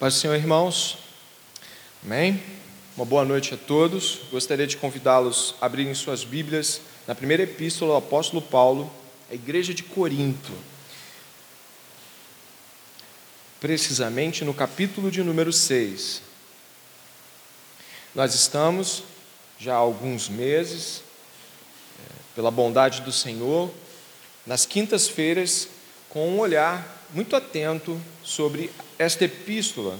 Paz do Senhor, irmãos. Amém? Uma boa noite a todos. Gostaria de convidá-los a abrirem suas Bíblias na primeira epístola do apóstolo Paulo, à igreja de Corinto. Precisamente no capítulo de número 6. Nós estamos já há alguns meses, é, pela bondade do Senhor, nas quintas-feiras, com um olhar muito atento sobre esta epístola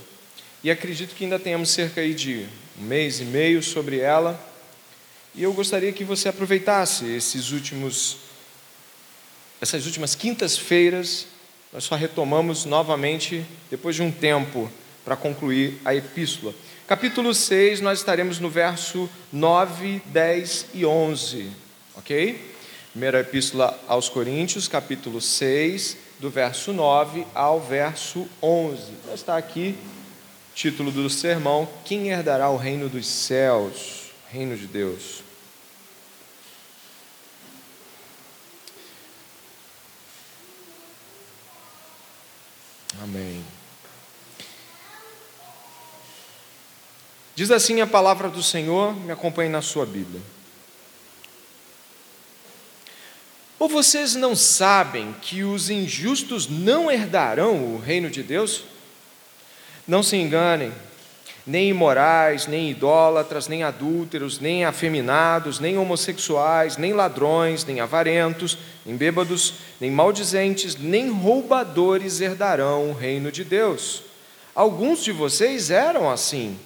e acredito que ainda tenhamos cerca de um mês e meio sobre ela. E eu gostaria que você aproveitasse esses últimos, essas últimas quintas-feiras. Nós só retomamos novamente depois de um tempo para concluir a epístola. Capítulo 6, nós estaremos no verso 9, 10 e 11, ok? Primeira epístola aos Coríntios, capítulo 6, do verso 9 ao verso 11. Está aqui título do sermão: Quem herdará o reino dos céus? Reino de Deus. Amém. Diz assim a palavra do Senhor, me acompanhe na sua Bíblia. Ou vocês não sabem que os injustos não herdarão o reino de Deus? Não se enganem, nem imorais, nem idólatras, nem adúlteros, nem afeminados, nem homossexuais, nem ladrões, nem avarentos, nem bêbados, nem maldizentes, nem roubadores herdarão o reino de Deus. Alguns de vocês eram assim,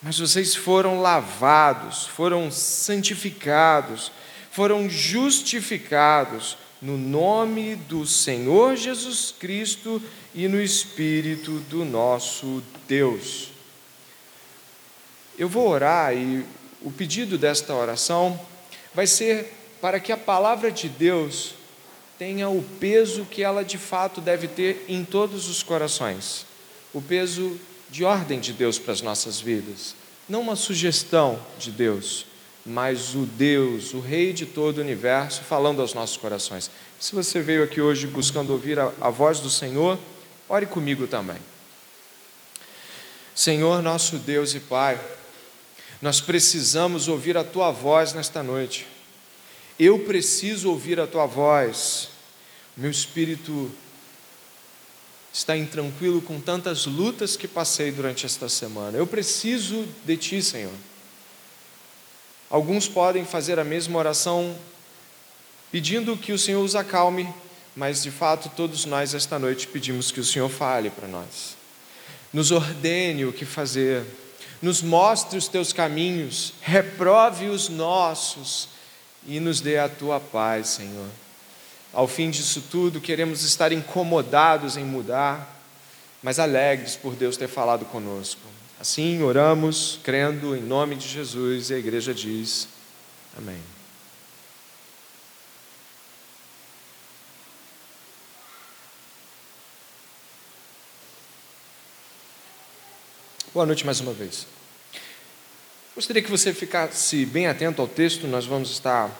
mas vocês foram lavados, foram santificados, foram justificados no nome do Senhor Jesus Cristo e no Espírito do nosso Deus. Eu vou orar e o pedido desta oração vai ser para que a palavra de Deus tenha o peso que ela de fato deve ter em todos os corações. O peso de ordem de Deus para as nossas vidas, não uma sugestão de Deus mas o Deus, o Rei de todo o universo, falando aos nossos corações. Se você veio aqui hoje buscando ouvir a, a voz do Senhor, ore comigo também. Senhor, nosso Deus e Pai, nós precisamos ouvir a Tua voz nesta noite. Eu preciso ouvir a Tua voz. Meu espírito está intranquilo com tantas lutas que passei durante esta semana. Eu preciso de Ti, Senhor. Alguns podem fazer a mesma oração pedindo que o Senhor os acalme, mas de fato todos nós esta noite pedimos que o Senhor fale para nós. Nos ordene o que fazer, nos mostre os teus caminhos, reprove os nossos e nos dê a tua paz, Senhor. Ao fim disso tudo, queremos estar incomodados em mudar, mas alegres por Deus ter falado conosco. Assim oramos, crendo em nome de Jesus, e a igreja diz: Amém. Boa noite mais uma vez. Gostaria que você ficasse bem atento ao texto, nós vamos estar,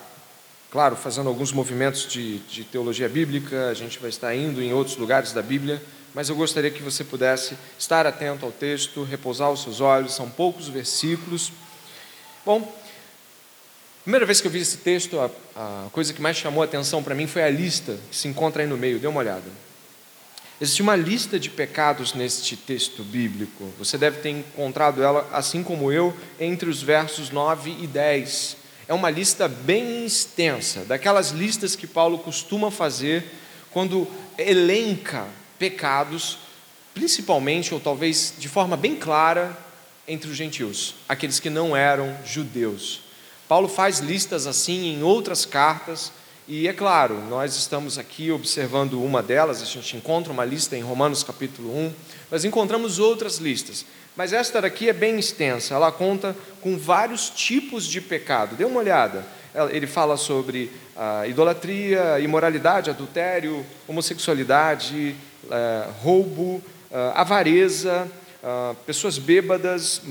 claro, fazendo alguns movimentos de, de teologia bíblica, a gente vai estar indo em outros lugares da Bíblia mas eu gostaria que você pudesse estar atento ao texto, repousar os seus olhos, são poucos versículos. Bom, primeira vez que eu vi esse texto, a, a coisa que mais chamou a atenção para mim foi a lista que se encontra aí no meio, dê uma olhada. Existe uma lista de pecados neste texto bíblico. Você deve ter encontrado ela, assim como eu, entre os versos 9 e 10. É uma lista bem extensa, daquelas listas que Paulo costuma fazer quando elenca pecados, principalmente, ou talvez de forma bem clara, entre os gentios, aqueles que não eram judeus. Paulo faz listas assim em outras cartas, e é claro, nós estamos aqui observando uma delas, a gente encontra uma lista em Romanos capítulo 1, nós encontramos outras listas, mas esta daqui é bem extensa, ela conta com vários tipos de pecado. Dê uma olhada. Ele fala sobre a idolatria, imoralidade, adultério, homossexualidade, roubo, é, avareza, é, pessoas bêbadas,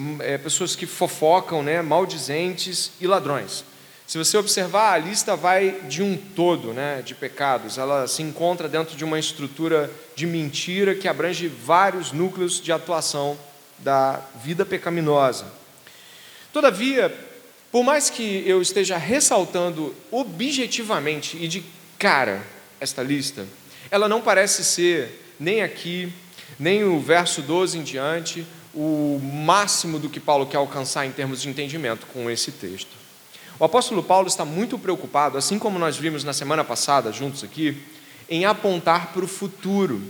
pessoas que fofocam, né, maldizentes e ladrões. Se você observar, a lista vai de um todo né, de pecados. Ela se encontra dentro de uma estrutura de mentira que abrange vários núcleos de atuação da vida pecaminosa. Todavia, por mais que eu esteja ressaltando objetivamente e de cara esta lista, ela não parece ser nem aqui, nem o verso 12 em diante, o máximo do que Paulo quer alcançar em termos de entendimento com esse texto. O apóstolo Paulo está muito preocupado, assim como nós vimos na semana passada, juntos aqui, em apontar para o futuro.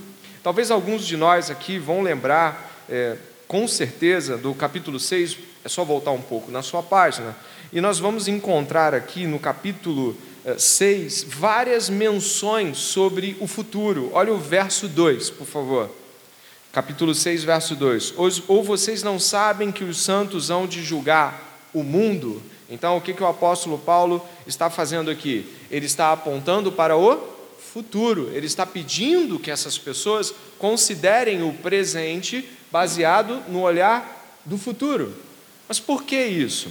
Talvez alguns de nós aqui vão lembrar, é, com certeza, do capítulo 6, é só voltar um pouco na sua página, e nós vamos encontrar aqui no capítulo 6 é, várias menções sobre o futuro. Olha o verso 2, por favor. Capítulo 6, verso 2: Ou vocês não sabem que os santos hão de julgar o mundo? Então, o que, que o apóstolo Paulo está fazendo aqui? Ele está apontando para o futuro, ele está pedindo que essas pessoas considerem o presente baseado no olhar do futuro. Mas por que isso?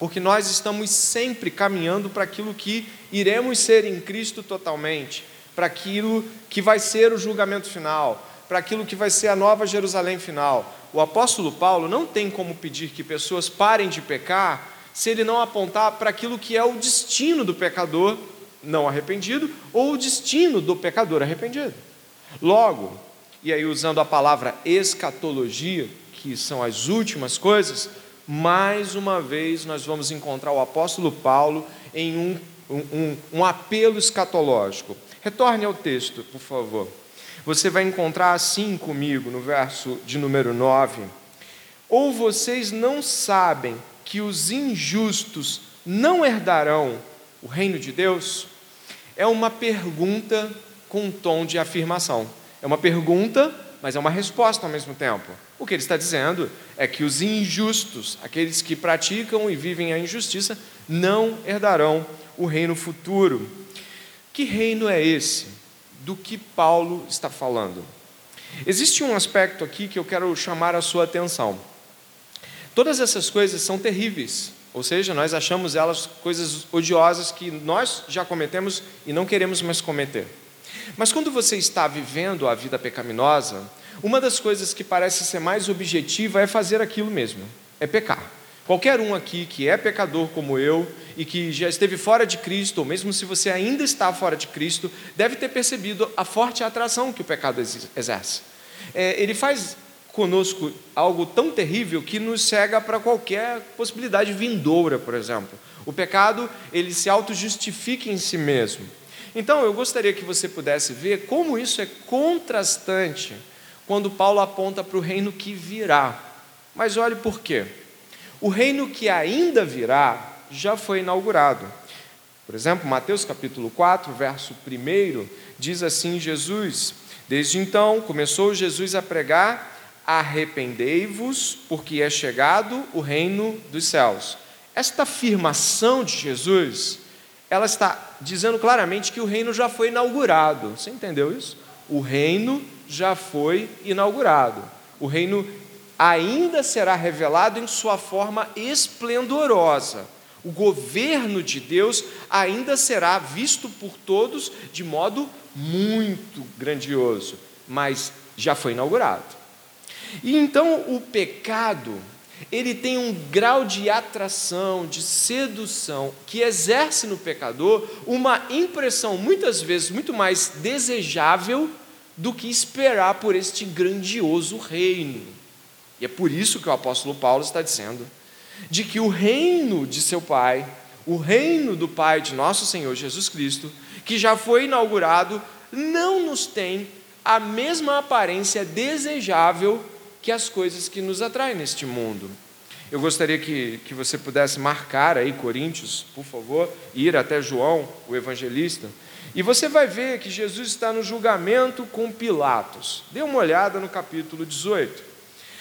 Porque nós estamos sempre caminhando para aquilo que iremos ser em Cristo totalmente, para aquilo que vai ser o julgamento final, para aquilo que vai ser a nova Jerusalém final. O apóstolo Paulo não tem como pedir que pessoas parem de pecar se ele não apontar para aquilo que é o destino do pecador não arrependido ou o destino do pecador arrependido. Logo, e aí usando a palavra escatologia, que são as últimas coisas, mais uma vez nós vamos encontrar o apóstolo Paulo em um, um, um apelo escatológico. Retorne ao texto, por favor. Você vai encontrar assim comigo no verso de número 9: Ou vocês não sabem que os injustos não herdarão o reino de Deus? É uma pergunta com um tom de afirmação. É uma pergunta, mas é uma resposta ao mesmo tempo. O que ele está dizendo é que os injustos, aqueles que praticam e vivem a injustiça, não herdarão o reino futuro. Que reino é esse? do que Paulo está falando. Existe um aspecto aqui que eu quero chamar a sua atenção. Todas essas coisas são terríveis, ou seja, nós achamos elas coisas odiosas que nós já cometemos e não queremos mais cometer. Mas quando você está vivendo a vida pecaminosa, uma das coisas que parece ser mais objetiva é fazer aquilo mesmo, é pecar. Qualquer um aqui que é pecador como eu e que já esteve fora de Cristo, ou mesmo se você ainda está fora de Cristo, deve ter percebido a forte atração que o pecado exerce. É, ele faz conosco algo tão terrível que nos cega para qualquer possibilidade vindoura, por exemplo. O pecado, ele se auto-justifica em si mesmo. Então, eu gostaria que você pudesse ver como isso é contrastante quando Paulo aponta para o reino que virá. Mas olhe por quê. O reino que ainda virá já foi inaugurado. Por exemplo, Mateus capítulo 4, verso 1, diz assim: Jesus, desde então começou Jesus a pregar: arrependei-vos, porque é chegado o reino dos céus. Esta afirmação de Jesus, ela está dizendo claramente que o reino já foi inaugurado. Você entendeu isso? O reino já foi inaugurado. O reino ainda será revelado em sua forma esplendorosa. O governo de Deus ainda será visto por todos de modo muito grandioso, mas já foi inaugurado. E então o pecado, ele tem um grau de atração, de sedução, que exerce no pecador uma impressão muitas vezes muito mais desejável do que esperar por este grandioso reino. E é por isso que o apóstolo Paulo está dizendo de que o reino de seu Pai, o reino do Pai de nosso Senhor Jesus Cristo, que já foi inaugurado, não nos tem a mesma aparência desejável que as coisas que nos atraem neste mundo. Eu gostaria que, que você pudesse marcar aí Coríntios, por favor, ir até João, o evangelista, e você vai ver que Jesus está no julgamento com Pilatos. Dê uma olhada no capítulo 18.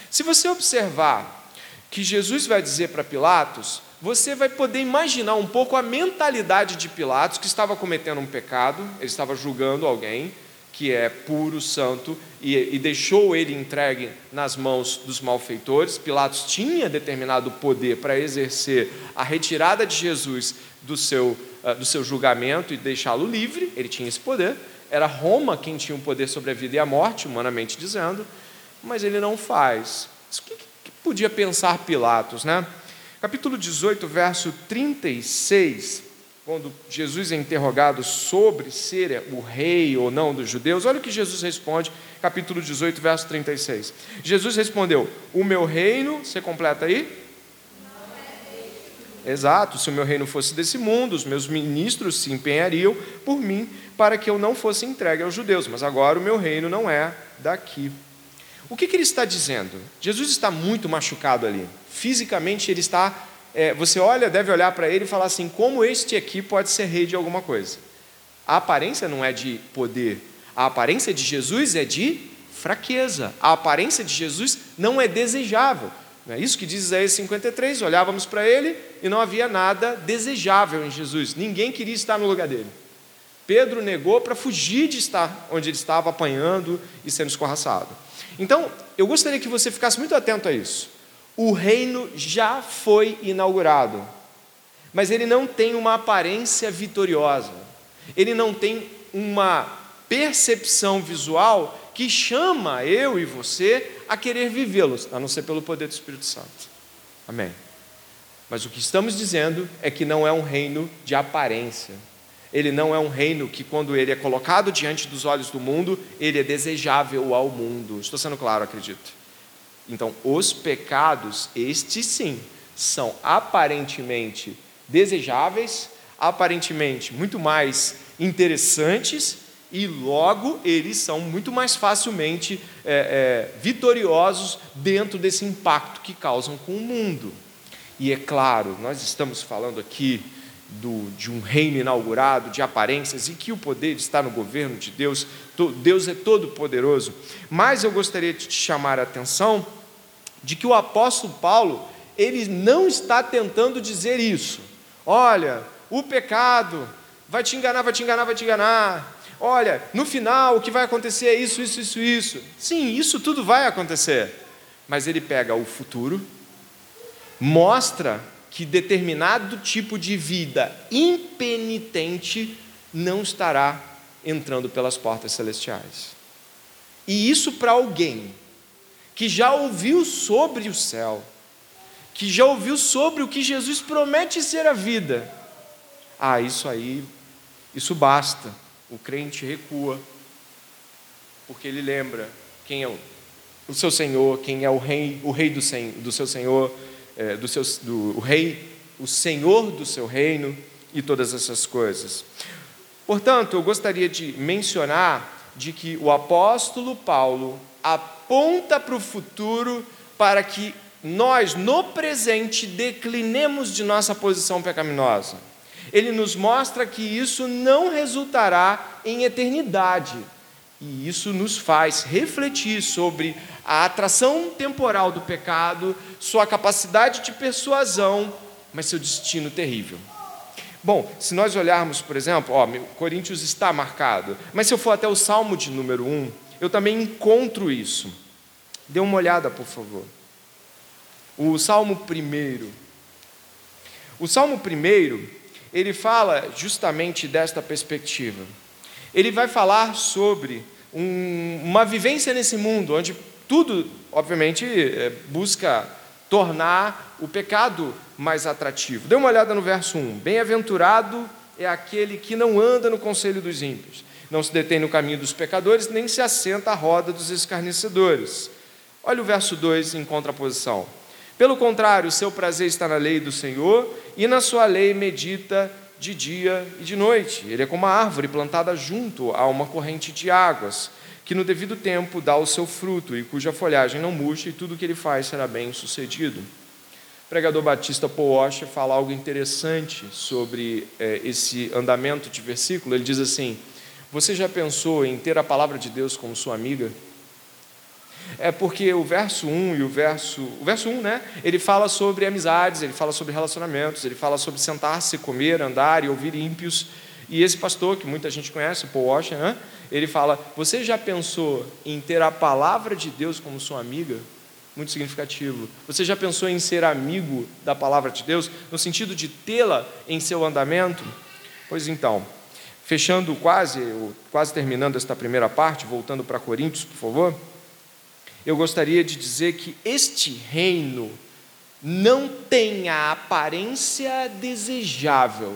Se você observar que Jesus vai dizer para Pilatos, você vai poder imaginar um pouco a mentalidade de Pilatos, que estava cometendo um pecado, ele estava julgando alguém, que é puro, santo, e, e, deixou ele entregue nas mãos dos malfeitores. Pilatos tinha determinado poder para exercer a retirada de Jesus do seu, uh, do seu julgamento e deixá-lo livre, ele tinha esse poder. Era Roma quem tinha o poder sobre a vida e a morte, humanamente dizendo, mas ele não faz. O que, que podia pensar Pilatos, né? Capítulo 18, verso 36 quando Jesus é interrogado sobre ser o rei ou não dos judeus, olha o que Jesus responde, capítulo 18, verso 36. Jesus respondeu: O meu reino, você completa aí? Exato, se o meu reino fosse desse mundo, os meus ministros se empenhariam por mim para que eu não fosse entregue aos judeus, mas agora o meu reino não é daqui. O que, que ele está dizendo? Jesus está muito machucado ali. Fisicamente, ele está é, você olha, deve olhar para ele e falar assim: como este aqui pode ser rei de alguma coisa? A aparência não é de poder, a aparência de Jesus é de fraqueza, a aparência de Jesus não é desejável. Não é isso que diz Isaías 53? Olhávamos para ele e não havia nada desejável em Jesus, ninguém queria estar no lugar dele. Pedro negou para fugir de estar onde ele estava apanhando e sendo escorraçado. Então, eu gostaria que você ficasse muito atento a isso o reino já foi inaugurado, mas ele não tem uma aparência vitoriosa, ele não tem uma percepção visual que chama eu e você a querer vivê-los, a não ser pelo poder do Espírito Santo. Amém. Mas o que estamos dizendo é que não é um reino de aparência. Ele não é um reino que, quando ele é colocado diante dos olhos do mundo, ele é desejável ao mundo. Estou sendo claro, acredito. Então, os pecados, estes sim, são aparentemente desejáveis, aparentemente muito mais interessantes e logo eles são muito mais facilmente é, é, vitoriosos dentro desse impacto que causam com o mundo. E é claro, nós estamos falando aqui do, de um reino inaugurado, de aparências, e que o poder está no governo de Deus, Deus é todo poderoso. Mas eu gostaria de te chamar a atenção de que o apóstolo Paulo, ele não está tentando dizer isso. Olha, o pecado vai te enganar, vai te enganar, vai te enganar. Olha, no final o que vai acontecer é isso, isso, isso, isso. Sim, isso tudo vai acontecer. Mas ele pega o futuro, mostra que determinado tipo de vida impenitente não estará entrando pelas portas celestiais. E isso para alguém que já ouviu sobre o céu, que já ouviu sobre o que Jesus promete ser a vida. Ah, isso aí, isso basta. O crente recua, porque ele lembra quem é o, o seu Senhor, quem é o rei, o rei do, do seu Senhor, é, do seu, do, o rei, o Senhor do seu reino e todas essas coisas. Portanto, eu gostaria de mencionar de que o apóstolo Paulo aponta para o futuro para que nós, no presente, declinemos de nossa posição pecaminosa. Ele nos mostra que isso não resultará em eternidade. E isso nos faz refletir sobre a atração temporal do pecado, sua capacidade de persuasão, mas seu destino terrível. Bom, se nós olharmos, por exemplo, ó, Coríntios está marcado, mas se eu for até o Salmo de número 1, eu também encontro isso. Dê uma olhada, por favor. O Salmo primeiro. O Salmo primeiro, ele fala justamente desta perspectiva. Ele vai falar sobre um, uma vivência nesse mundo, onde tudo, obviamente, é, busca tornar o pecado mais atrativo. Dê uma olhada no verso 1. Bem-aventurado é aquele que não anda no conselho dos ímpios, não se detém no caminho dos pecadores, nem se assenta à roda dos escarnecedores. Olha o verso 2 em contraposição. Pelo contrário, seu prazer está na lei do Senhor, e na sua lei medita de dia e de noite. Ele é como uma árvore plantada junto a uma corrente de águas, que no devido tempo dá o seu fruto, e cuja folhagem não murcha, e tudo o que ele faz será bem sucedido. O pregador batista Paul fala algo interessante sobre é, esse andamento de versículo. Ele diz assim: você já pensou em ter a palavra de Deus como sua amiga? É porque o verso 1 e o verso. O verso 1, né? Ele fala sobre amizades, ele fala sobre relacionamentos, ele fala sobre sentar-se, comer, andar e ouvir ímpios. E esse pastor, que muita gente conhece, Paul Washer, né? Ele fala: Você já pensou em ter a palavra de Deus como sua amiga? Muito significativo. Você já pensou em ser amigo da palavra de Deus, no sentido de tê-la em seu andamento? Pois então, fechando quase, quase terminando esta primeira parte, voltando para Coríntios, por favor, eu gostaria de dizer que este reino não tem a aparência desejável,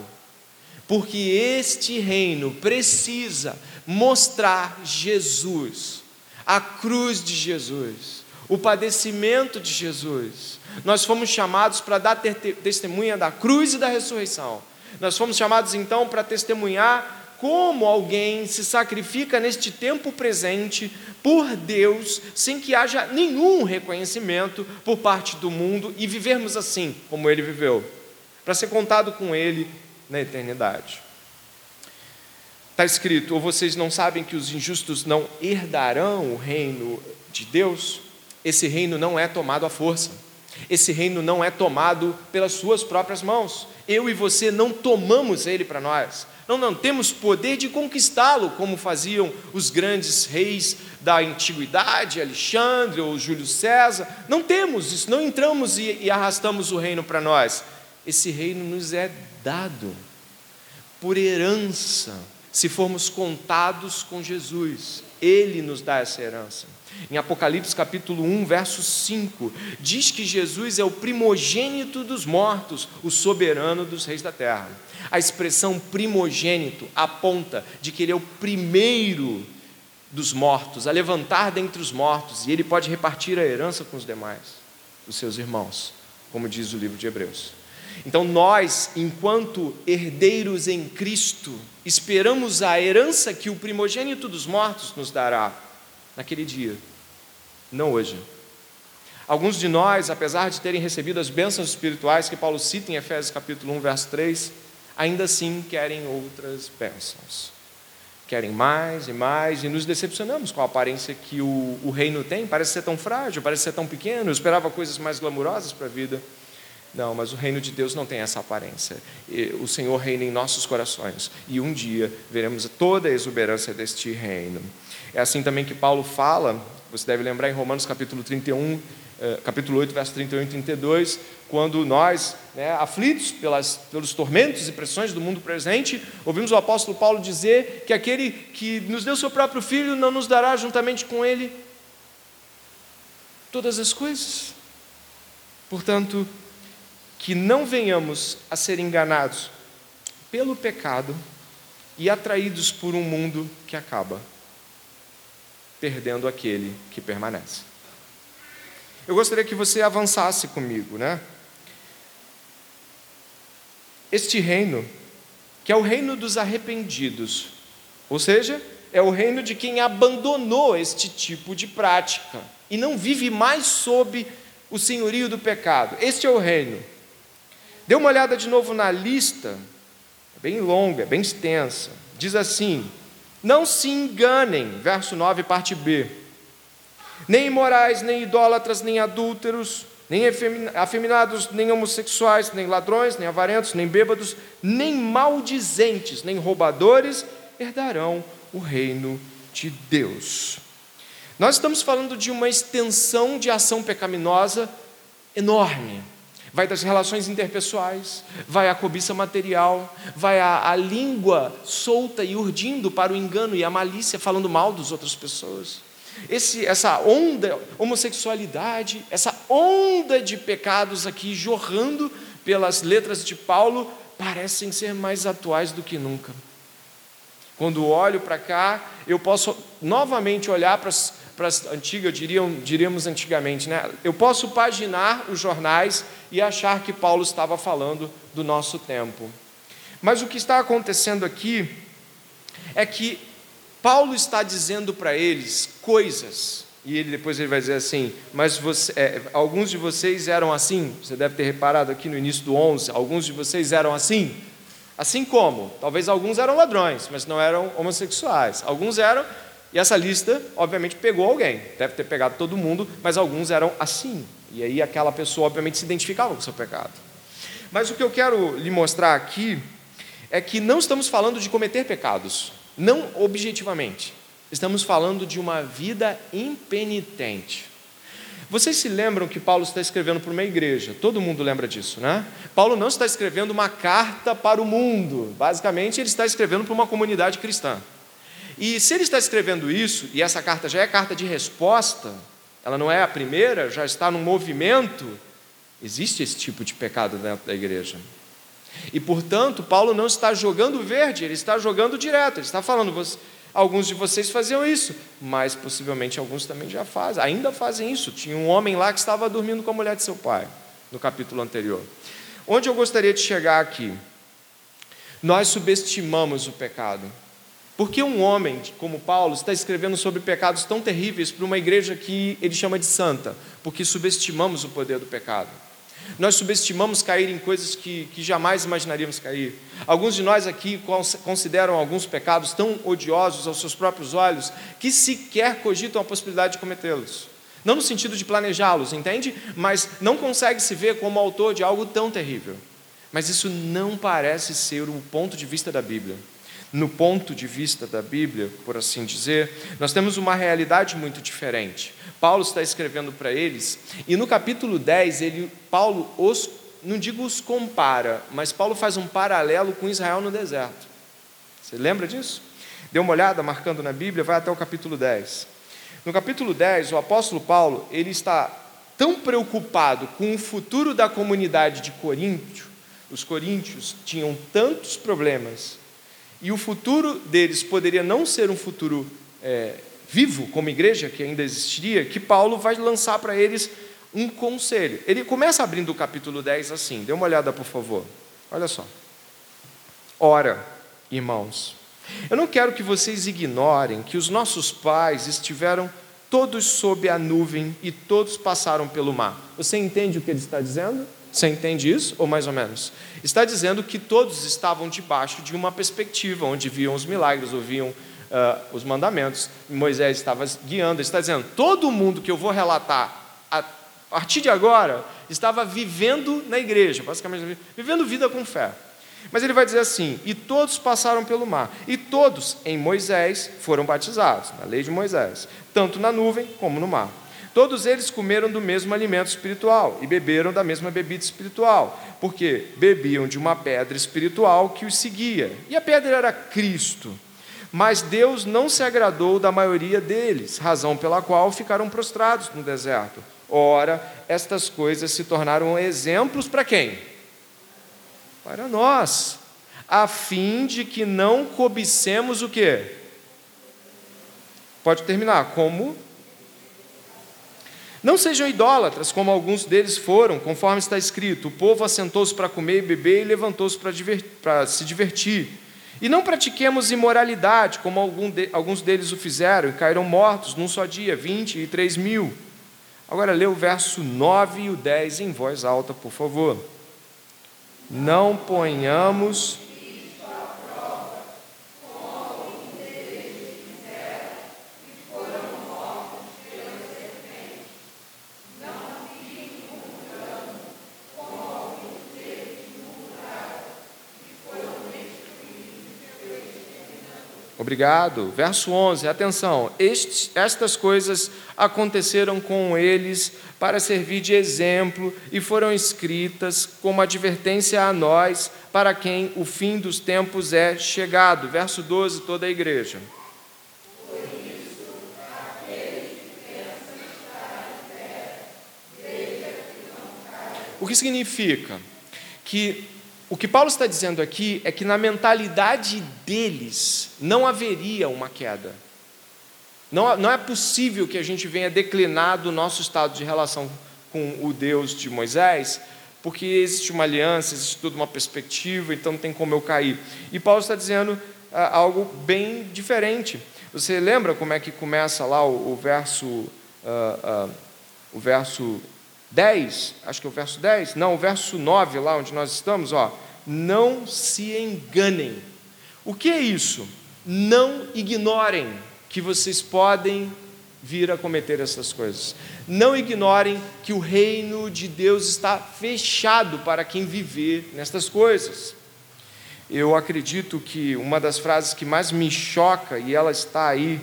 porque este reino precisa mostrar Jesus, a cruz de Jesus, o padecimento de Jesus. Nós fomos chamados para dar testemunha da cruz e da ressurreição. Nós fomos chamados então para testemunhar como alguém se sacrifica neste tempo presente por Deus, sem que haja nenhum reconhecimento por parte do mundo e vivermos assim, como ele viveu, para ser contado com ele na eternidade. Está escrito: ou vocês não sabem que os injustos não herdarão o reino de Deus? Esse reino não é tomado à força. Esse reino não é tomado pelas suas próprias mãos. Eu e você não tomamos ele para nós. Não, não temos poder de conquistá-lo, como faziam os grandes reis da antiguidade, Alexandre ou Júlio César. Não temos isso, não entramos e, e arrastamos o reino para nós. Esse reino nos é dado por herança, se formos contados com Jesus. Ele nos dá essa herança. Em Apocalipse capítulo 1, verso 5, diz que Jesus é o primogênito dos mortos, o soberano dos reis da terra. A expressão primogênito aponta de que ele é o primeiro dos mortos, a levantar dentre os mortos, e ele pode repartir a herança com os demais, os seus irmãos, como diz o livro de Hebreus. Então, nós, enquanto herdeiros em Cristo, esperamos a herança que o primogênito dos mortos nos dará naquele dia, não hoje. Alguns de nós, apesar de terem recebido as bênçãos espirituais que Paulo cita em Efésios capítulo 1, verso 3, ainda assim querem outras bênçãos querem mais e mais, e nos decepcionamos com a aparência que o, o reino tem. Parece ser tão frágil, parece ser tão pequeno. Eu esperava coisas mais glamurosas para a vida. Não, mas o reino de Deus não tem essa aparência. O Senhor reina em nossos corações e um dia veremos toda a exuberância deste reino. É assim também que Paulo fala, você deve lembrar em Romanos capítulo 31, eh, capítulo 8, verso 31 e 32, quando nós, né, aflitos pelas, pelos tormentos e pressões do mundo presente, ouvimos o apóstolo Paulo dizer que aquele que nos deu seu próprio filho não nos dará juntamente com ele todas as coisas. Portanto, que não venhamos a ser enganados pelo pecado e atraídos por um mundo que acaba, perdendo aquele que permanece. Eu gostaria que você avançasse comigo, né? Este reino, que é o reino dos arrependidos, ou seja, é o reino de quem abandonou este tipo de prática e não vive mais sob o senhorio do pecado. Este é o reino. Dê uma olhada de novo na lista, é bem longa, é bem extensa. Diz assim: Não se enganem, verso 9, parte B nem imorais, nem idólatras, nem adúlteros, nem afeminados, nem homossexuais, nem ladrões, nem avarentos, nem bêbados, nem maldizentes, nem roubadores herdarão o reino de Deus. Nós estamos falando de uma extensão de ação pecaminosa enorme. Vai das relações interpessoais, vai a cobiça material, vai a língua solta e urdindo para o engano e a malícia, falando mal das outras pessoas esse, essa onda, homossexualidade, essa onda de pecados aqui jorrando pelas letras de Paulo, parecem ser mais atuais do que nunca. Quando olho para cá, eu posso novamente olhar para as, antigas, diríamos antigamente, né? eu posso paginar os jornais e achar que Paulo estava falando do nosso tempo. Mas o que está acontecendo aqui é que Paulo está dizendo para eles coisas, e ele depois ele vai dizer assim: Mas você, é, alguns de vocês eram assim, você deve ter reparado aqui no início do 11, alguns de vocês eram assim. Assim como? Talvez alguns eram ladrões, mas não eram homossexuais. Alguns eram, e essa lista, obviamente, pegou alguém. Deve ter pegado todo mundo, mas alguns eram assim. E aí aquela pessoa, obviamente, se identificava com o seu pecado. Mas o que eu quero lhe mostrar aqui é que não estamos falando de cometer pecados. Não objetivamente. Estamos falando de uma vida impenitente. Vocês se lembram que Paulo está escrevendo para uma igreja? Todo mundo lembra disso, né? Paulo não está escrevendo uma carta para o mundo. Basicamente, ele está escrevendo para uma comunidade cristã. E se ele está escrevendo isso, e essa carta já é carta de resposta, ela não é a primeira, já está num movimento, existe esse tipo de pecado dentro da igreja. E, portanto, Paulo não está jogando verde, ele está jogando direto, ele está falando, Alguns de vocês faziam isso, mas possivelmente alguns também já fazem, ainda fazem isso. Tinha um homem lá que estava dormindo com a mulher de seu pai, no capítulo anterior. Onde eu gostaria de chegar aqui? Nós subestimamos o pecado. Porque um homem como Paulo está escrevendo sobre pecados tão terríveis para uma igreja que ele chama de santa? Porque subestimamos o poder do pecado. Nós subestimamos cair em coisas que, que jamais imaginaríamos cair. Alguns de nós aqui consideram alguns pecados tão odiosos aos seus próprios olhos que sequer cogitam a possibilidade de cometê-los. Não no sentido de planejá-los, entende? Mas não consegue se ver como autor de algo tão terrível. Mas isso não parece ser o ponto de vista da Bíblia no ponto de vista da Bíblia, por assim dizer, nós temos uma realidade muito diferente. Paulo está escrevendo para eles, e no capítulo 10, ele, Paulo os, não digo os compara, mas Paulo faz um paralelo com Israel no deserto. Você lembra disso? Dê uma olhada, marcando na Bíblia, vai até o capítulo 10. No capítulo 10, o apóstolo Paulo, ele está tão preocupado com o futuro da comunidade de Coríntio, os coríntios tinham tantos problemas, e o futuro deles poderia não ser um futuro é, vivo, como igreja, que ainda existiria, que Paulo vai lançar para eles um conselho. Ele começa abrindo o capítulo 10 assim, dê uma olhada, por favor. Olha só. Ora, irmãos, eu não quero que vocês ignorem que os nossos pais estiveram todos sob a nuvem e todos passaram pelo mar. Você entende o que ele está dizendo? Você entende isso, ou mais ou menos? Está dizendo que todos estavam debaixo de uma perspectiva, onde viam os milagres, ouviam uh, os mandamentos. Moisés estava guiando, está dizendo: todo mundo que eu vou relatar a partir de agora estava vivendo na igreja, basicamente, vivendo vida com fé. Mas ele vai dizer assim: e todos passaram pelo mar, e todos em Moisés foram batizados, na lei de Moisés, tanto na nuvem como no mar. Todos eles comeram do mesmo alimento espiritual e beberam da mesma bebida espiritual, porque bebiam de uma pedra espiritual que os seguia, e a pedra era Cristo. Mas Deus não se agradou da maioria deles, razão pela qual ficaram prostrados no deserto. Ora, estas coisas se tornaram exemplos para quem? Para nós, a fim de que não cobicemos o quê? Pode terminar, como não sejam idólatras, como alguns deles foram, conforme está escrito: o povo assentou-se para comer e beber e levantou-se para se divertir. E não pratiquemos imoralidade, como alguns deles o fizeram, e caíram mortos num só dia, vinte e três mil. Agora lê o verso 9 e o 10 em voz alta, por favor. Não ponhamos Obrigado. Verso 11, atenção. Estes, estas coisas aconteceram com eles para servir de exemplo e foram escritas como advertência a nós, para quem o fim dos tempos é chegado. Verso 12, toda a igreja. O que significa? Que o que Paulo está dizendo aqui é que na mentalidade deles não haveria uma queda. Não, não é possível que a gente venha declinar do nosso estado de relação com o Deus de Moisés, porque existe uma aliança, existe toda uma perspectiva, então não tem como eu cair. E Paulo está dizendo ah, algo bem diferente. Você lembra como é que começa lá o, o verso, ah, ah, o verso 10, acho que é o verso 10, não, o verso 9, lá onde nós estamos, ó, não se enganem. O que é isso? Não ignorem que vocês podem vir a cometer essas coisas. Não ignorem que o reino de Deus está fechado para quem viver nestas coisas. Eu acredito que uma das frases que mais me choca, e ela está aí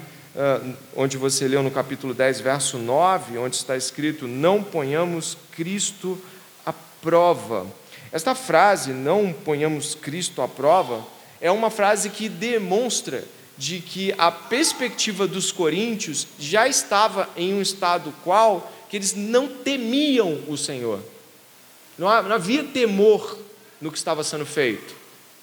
onde você leu no capítulo 10, verso 9, onde está escrito: Não ponhamos Cristo à prova. Esta frase, não ponhamos Cristo à prova, é uma frase que demonstra de que a perspectiva dos coríntios já estava em um estado qual que eles não temiam o Senhor. Não havia temor no que estava sendo feito.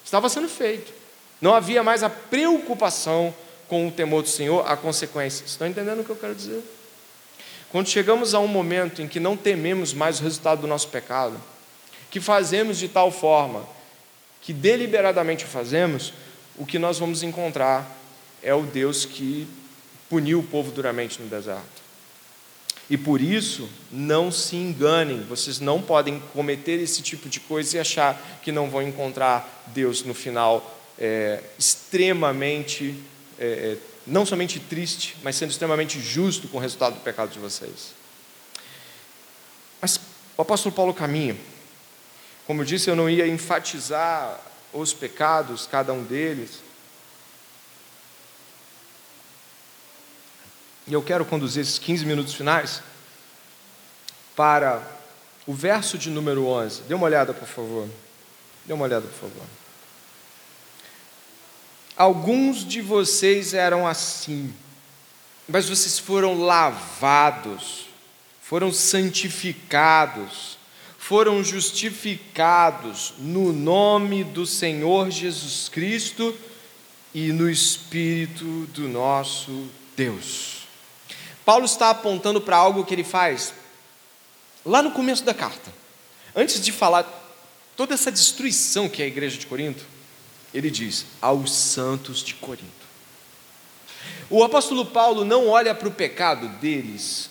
Estava sendo feito. Não havia mais a preocupação com o temor do Senhor, a consequência. Estão entendendo o que eu quero dizer? Quando chegamos a um momento em que não tememos mais o resultado do nosso pecado, que fazemos de tal forma que deliberadamente fazemos, o que nós vamos encontrar é o Deus que puniu o povo duramente no deserto. E por isso, não se enganem, vocês não podem cometer esse tipo de coisa e achar que não vão encontrar Deus no final é, extremamente, é, é, não somente triste, mas sendo extremamente justo com o resultado do pecado de vocês. Mas o apóstolo Paulo caminha. Como eu disse, eu não ia enfatizar os pecados, cada um deles. E eu quero conduzir esses 15 minutos finais para o verso de número 11. Dê uma olhada, por favor. Dê uma olhada, por favor. Alguns de vocês eram assim, mas vocês foram lavados, foram santificados, foram justificados no nome do Senhor Jesus Cristo e no Espírito do nosso Deus. Paulo está apontando para algo que ele faz lá no começo da carta. Antes de falar toda essa destruição que é a igreja de Corinto, ele diz: aos santos de Corinto. O apóstolo Paulo não olha para o pecado deles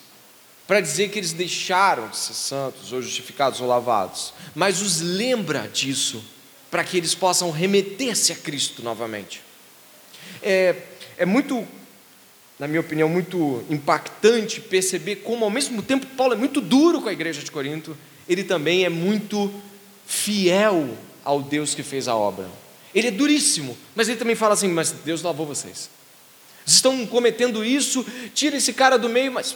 para dizer que eles deixaram de ser santos, ou justificados, ou lavados, mas os lembra disso, para que eles possam remeter-se a Cristo novamente. É, é muito na minha opinião, muito impactante perceber como, ao mesmo tempo, Paulo é muito duro com a igreja de Corinto, ele também é muito fiel ao Deus que fez a obra. Ele é duríssimo, mas ele também fala assim: Mas Deus lavou vocês. Vocês estão cometendo isso, tira esse cara do meio, mas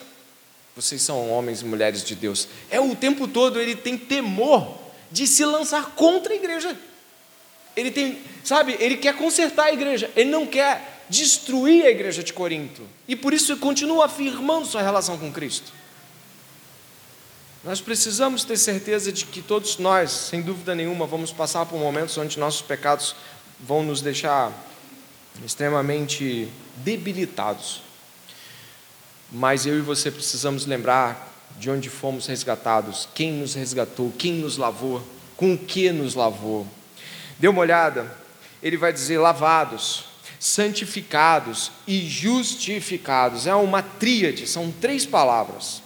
vocês são homens e mulheres de Deus. É o tempo todo ele tem temor de se lançar contra a igreja. Ele tem, sabe, ele quer consertar a igreja, ele não quer destruir a igreja de Corinto. E por isso ele continua afirmando sua relação com Cristo. Nós precisamos ter certeza de que todos nós, sem dúvida nenhuma, vamos passar por momentos onde nossos pecados vão nos deixar extremamente debilitados. Mas eu e você precisamos lembrar de onde fomos resgatados, quem nos resgatou, quem nos lavou, com o que nos lavou. Dê uma olhada, ele vai dizer lavados, santificados e justificados. É uma tríade, são três palavras.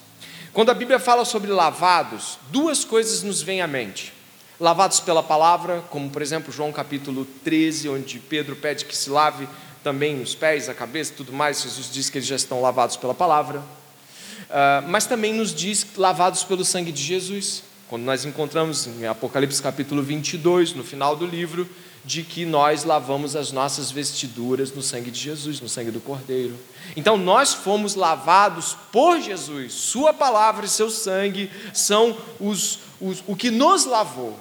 Quando a Bíblia fala sobre lavados, duas coisas nos vêm à mente. Lavados pela palavra, como por exemplo João capítulo 13, onde Pedro pede que se lave também os pés, a cabeça tudo mais, Jesus diz que eles já estão lavados pela palavra. Uh, mas também nos diz lavados pelo sangue de Jesus. Quando nós encontramos em Apocalipse capítulo 22, no final do livro, de que nós lavamos as nossas vestiduras no sangue de Jesus, no sangue do Cordeiro. Então nós fomos lavados por Jesus, Sua palavra e seu sangue são os, os, o que nos lavou.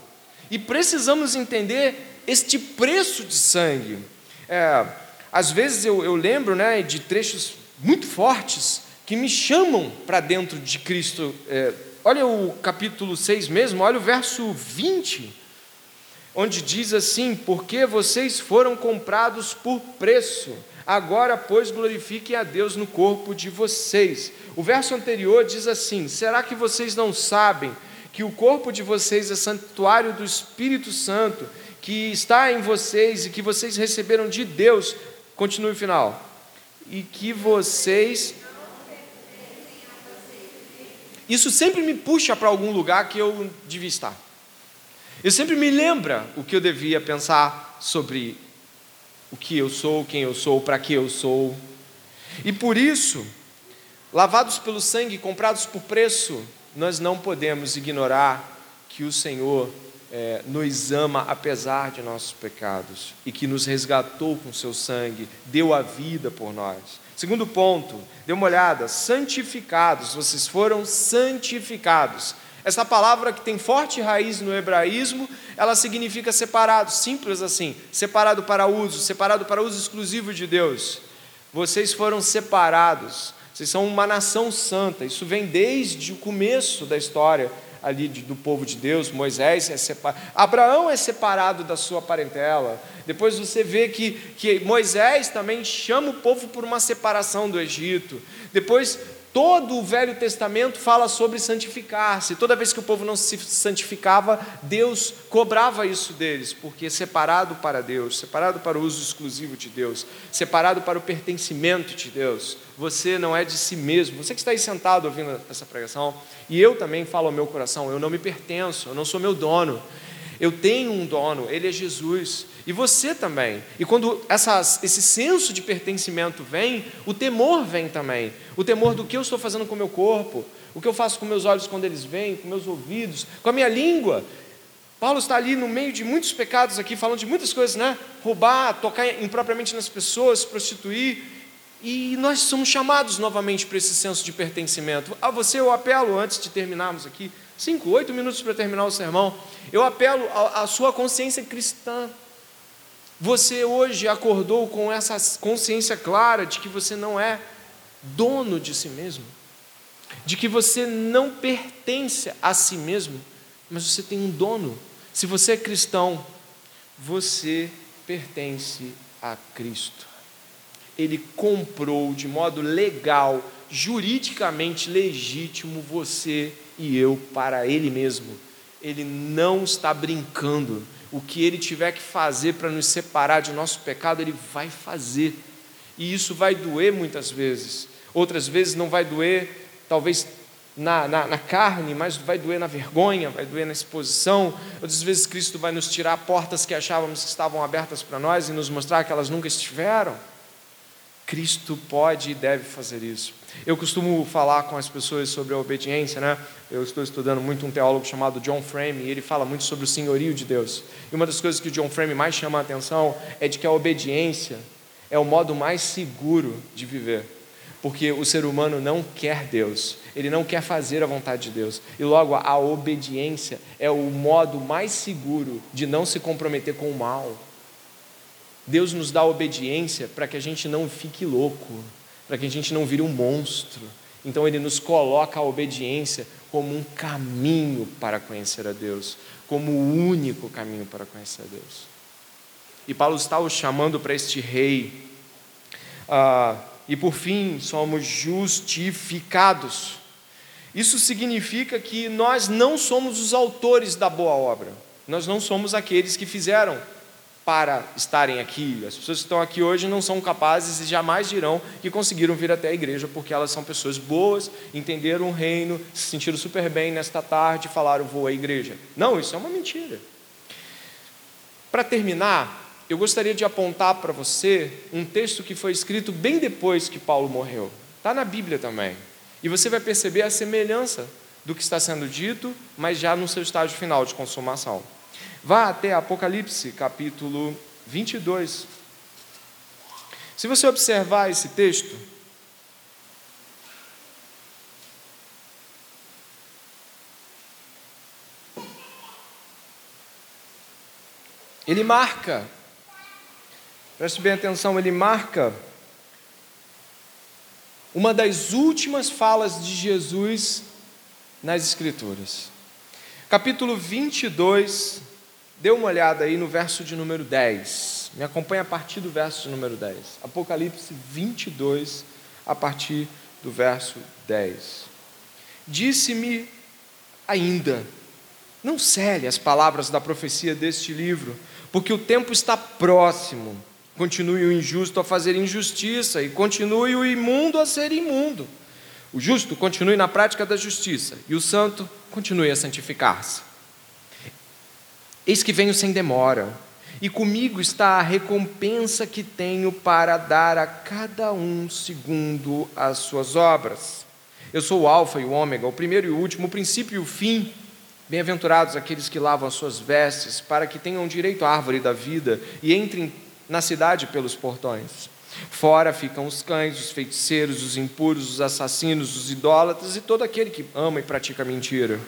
E precisamos entender este preço de sangue. É, às vezes eu, eu lembro né, de trechos muito fortes que me chamam para dentro de Cristo. É, olha o capítulo 6 mesmo, olha o verso 20 onde diz assim: Porque vocês foram comprados por preço, agora, pois, glorifiquem a Deus no corpo de vocês. O verso anterior diz assim: Será que vocês não sabem que o corpo de vocês é santuário do Espírito Santo, que está em vocês e que vocês receberam de Deus? Continue o final. E que vocês. Isso sempre me puxa para algum lugar que eu devia estar. Ele sempre me lembra o que eu devia pensar sobre o que eu sou, quem eu sou, para que eu sou. E por isso, lavados pelo sangue, comprados por preço, nós não podemos ignorar que o Senhor é, nos ama apesar de nossos pecados e que nos resgatou com seu sangue, deu a vida por nós. Segundo ponto, dê uma olhada, santificados, vocês foram santificados. Essa palavra que tem forte raiz no hebraísmo, ela significa separado, simples assim, separado para uso, separado para uso exclusivo de Deus. Vocês foram separados, vocês são uma nação santa. Isso vem desde o começo da história ali do povo de Deus, Moisés é separado, Abraão é separado da sua parentela. Depois você vê que, que Moisés também chama o povo por uma separação do Egito. Depois Todo o Velho Testamento fala sobre santificar-se. Toda vez que o povo não se santificava, Deus cobrava isso deles, porque separado para Deus, separado para o uso exclusivo de Deus, separado para o pertencimento de Deus, você não é de si mesmo. Você que está aí sentado ouvindo essa pregação, e eu também falo ao meu coração: eu não me pertenço, eu não sou meu dono. Eu tenho um dono, ele é Jesus. E você também. E quando essas, esse senso de pertencimento vem, o temor vem também. O temor do que eu estou fazendo com o meu corpo, o que eu faço com meus olhos quando eles vêm, com meus ouvidos, com a minha língua. Paulo está ali no meio de muitos pecados aqui, falando de muitas coisas, né? Roubar, tocar impropriamente nas pessoas, prostituir. E nós somos chamados novamente para esse senso de pertencimento. A você eu apelo, antes de terminarmos aqui, cinco, oito minutos para terminar o sermão, eu apelo à sua consciência cristã. Você hoje acordou com essa consciência clara de que você não é dono de si mesmo, de que você não pertence a si mesmo, mas você tem um dono. Se você é cristão, você pertence a Cristo. Ele comprou de modo legal, juridicamente legítimo você e eu para Ele mesmo. Ele não está brincando o que ele tiver que fazer para nos separar de nosso pecado, ele vai fazer. E isso vai doer muitas vezes. Outras vezes não vai doer, talvez na, na, na, carne, mas vai doer na vergonha, vai doer na exposição. Outras vezes Cristo vai nos tirar portas que achávamos que estavam abertas para nós e nos mostrar que elas nunca estiveram. Cristo pode e deve fazer isso. Eu costumo falar com as pessoas sobre a obediência, né? Eu estou estudando muito um teólogo chamado John Frame e ele fala muito sobre o senhorio de Deus. E uma das coisas que o John Frame mais chama a atenção é de que a obediência é o modo mais seguro de viver. Porque o ser humano não quer Deus, ele não quer fazer a vontade de Deus. E logo a obediência é o modo mais seguro de não se comprometer com o mal. Deus nos dá obediência para que a gente não fique louco, para que a gente não vire um monstro. Então ele nos coloca a obediência como um caminho para conhecer a Deus, como o único caminho para conhecer a Deus. E Paulo está o chamando para este rei. Ah, e por fim, somos justificados. Isso significa que nós não somos os autores da boa obra, nós não somos aqueles que fizeram para estarem aqui. As pessoas que estão aqui hoje não são capazes e jamais dirão que conseguiram vir até a igreja porque elas são pessoas boas, entenderam o reino, se sentiram super bem nesta tarde e falaram vou à igreja. Não, isso é uma mentira. Para terminar, eu gostaria de apontar para você um texto que foi escrito bem depois que Paulo morreu. Está na Bíblia também. E você vai perceber a semelhança do que está sendo dito, mas já no seu estágio final de consumação. Vá até Apocalipse, capítulo 22. Se você observar esse texto, ele marca, preste bem atenção, ele marca uma das últimas falas de Jesus nas Escrituras. Capítulo 22, Dê uma olhada aí no verso de número 10. Me acompanha a partir do verso de número 10. Apocalipse 22, a partir do verso 10. Disse-me ainda: Não cele as palavras da profecia deste livro, porque o tempo está próximo. Continue o injusto a fazer injustiça, e continue o imundo a ser imundo. O justo continue na prática da justiça, e o santo continue a santificar-se. Eis que venho sem demora, e comigo está a recompensa que tenho para dar a cada um segundo as suas obras. Eu sou o Alfa e o Ômega, o primeiro e o último, o princípio e o fim. Bem-aventurados aqueles que lavam as suas vestes, para que tenham direito à árvore da vida e entrem na cidade pelos portões. Fora ficam os cães, os feiticeiros, os impuros, os assassinos, os idólatras e todo aquele que ama e pratica mentira.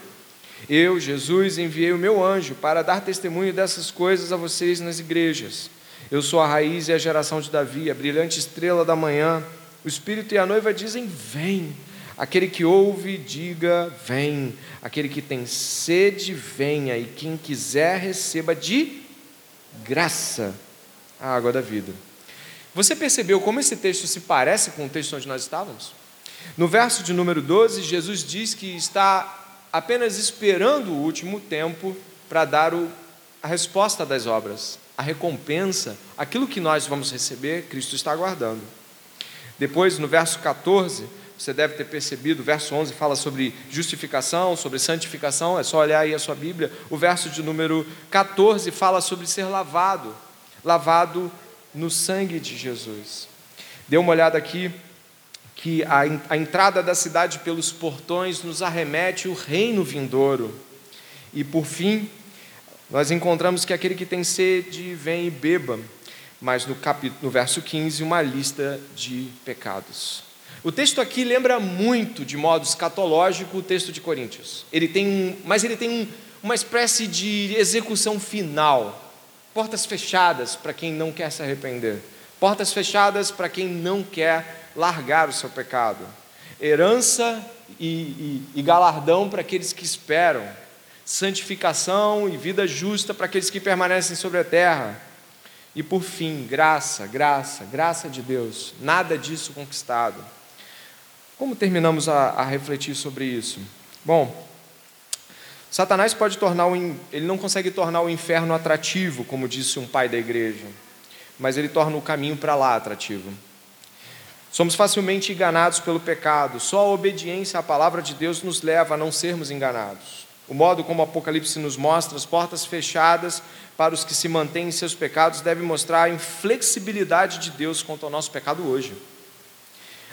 Eu, Jesus, enviei o meu anjo para dar testemunho dessas coisas a vocês nas igrejas. Eu sou a raiz e a geração de Davi, a brilhante estrela da manhã. O Espírito e a noiva dizem: Vem. Aquele que ouve, diga: Vem. Aquele que tem sede, venha. E quem quiser, receba de graça a água da vida. Você percebeu como esse texto se parece com o texto onde nós estávamos? No verso de número 12, Jesus diz que está apenas esperando o último tempo para dar o, a resposta das obras, a recompensa, aquilo que nós vamos receber, Cristo está aguardando. Depois, no verso 14, você deve ter percebido, o verso 11 fala sobre justificação, sobre santificação, é só olhar aí a sua Bíblia. O verso de número 14 fala sobre ser lavado, lavado no sangue de Jesus. Dê uma olhada aqui, que a, a entrada da cidade pelos portões nos arremete o reino vindouro. E por fim, nós encontramos que aquele que tem sede vem e beba, mas no, capítulo, no verso 15, uma lista de pecados. O texto aqui lembra muito, de modo escatológico, o texto de Coríntios. Ele tem um, mas ele tem um, uma espécie de execução final portas fechadas para quem não quer se arrepender, portas fechadas para quem não quer largar o seu pecado, herança e, e, e galardão para aqueles que esperam, santificação e vida justa para aqueles que permanecem sobre a terra. E por fim, graça, graça, graça de Deus, nada disso conquistado. Como terminamos a, a refletir sobre isso? Bom, Satanás pode tornar o, ele não consegue tornar o inferno atrativo, como disse um pai da igreja, mas ele torna o caminho para lá atrativo. Somos facilmente enganados pelo pecado, só a obediência à palavra de Deus nos leva a não sermos enganados. O modo como o Apocalipse nos mostra, as portas fechadas para os que se mantêm em seus pecados, deve mostrar a inflexibilidade de Deus quanto ao nosso pecado hoje.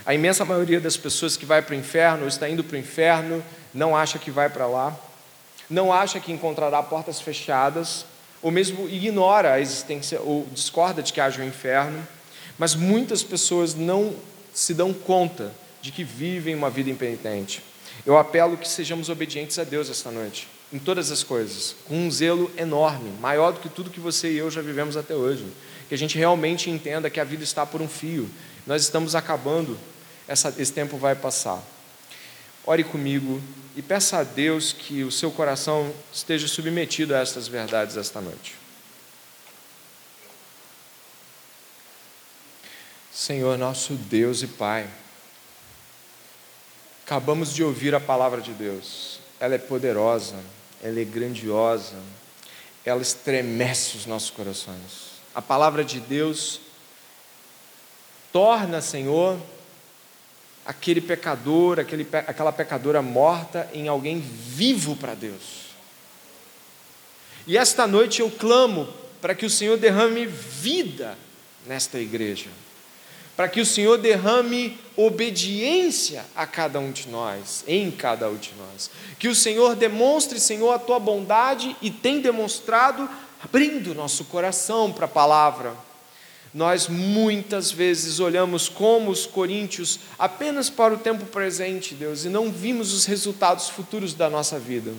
A imensa maioria das pessoas que vai para o inferno ou está indo para o inferno não acha que vai para lá não acha que encontrará portas fechadas, ou mesmo ignora a existência, ou discorda de que haja um inferno, mas muitas pessoas não se dão conta de que vivem uma vida impenitente. Eu apelo que sejamos obedientes a Deus esta noite, em todas as coisas, com um zelo enorme, maior do que tudo que você e eu já vivemos até hoje. Que a gente realmente entenda que a vida está por um fio, nós estamos acabando, essa, esse tempo vai passar. Ore comigo e peça a Deus que o seu coração esteja submetido a estas verdades esta noite. Senhor, nosso Deus e Pai, acabamos de ouvir a palavra de Deus. Ela é poderosa, ela é grandiosa, ela estremece os nossos corações. A palavra de Deus torna, Senhor, aquele pecador, aquele, aquela pecadora morta em alguém vivo para Deus. E esta noite eu clamo para que o Senhor derrame vida nesta igreja, para que o Senhor derrame obediência a cada um de nós, em cada um de nós. Que o Senhor demonstre, Senhor, a tua bondade e tem demonstrado, abrindo nosso coração para a palavra nós muitas vezes olhamos como os coríntios apenas para o tempo presente, Deus, e não vimos os resultados futuros da nossa vida.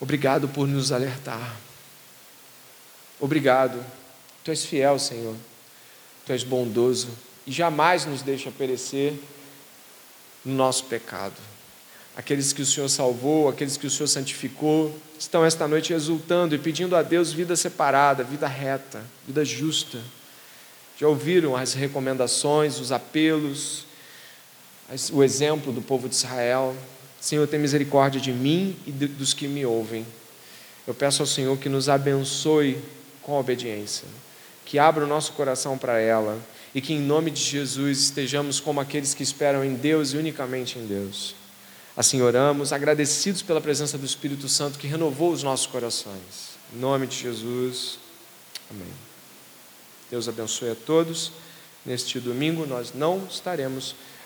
Obrigado por nos alertar. Obrigado. Tu és fiel, Senhor. Tu és bondoso e jamais nos deixa perecer no nosso pecado aqueles que o Senhor salvou, aqueles que o Senhor santificou, estão esta noite exultando e pedindo a Deus vida separada, vida reta, vida justa. Já ouviram as recomendações, os apelos, o exemplo do povo de Israel? Senhor, tem misericórdia de mim e dos que me ouvem. Eu peço ao Senhor que nos abençoe com a obediência, que abra o nosso coração para ela e que, em nome de Jesus, estejamos como aqueles que esperam em Deus e unicamente em Deus. Assim oramos, agradecidos pela presença do Espírito Santo que renovou os nossos corações. Em nome de Jesus. Amém. Deus abençoe a todos. Neste domingo nós não estaremos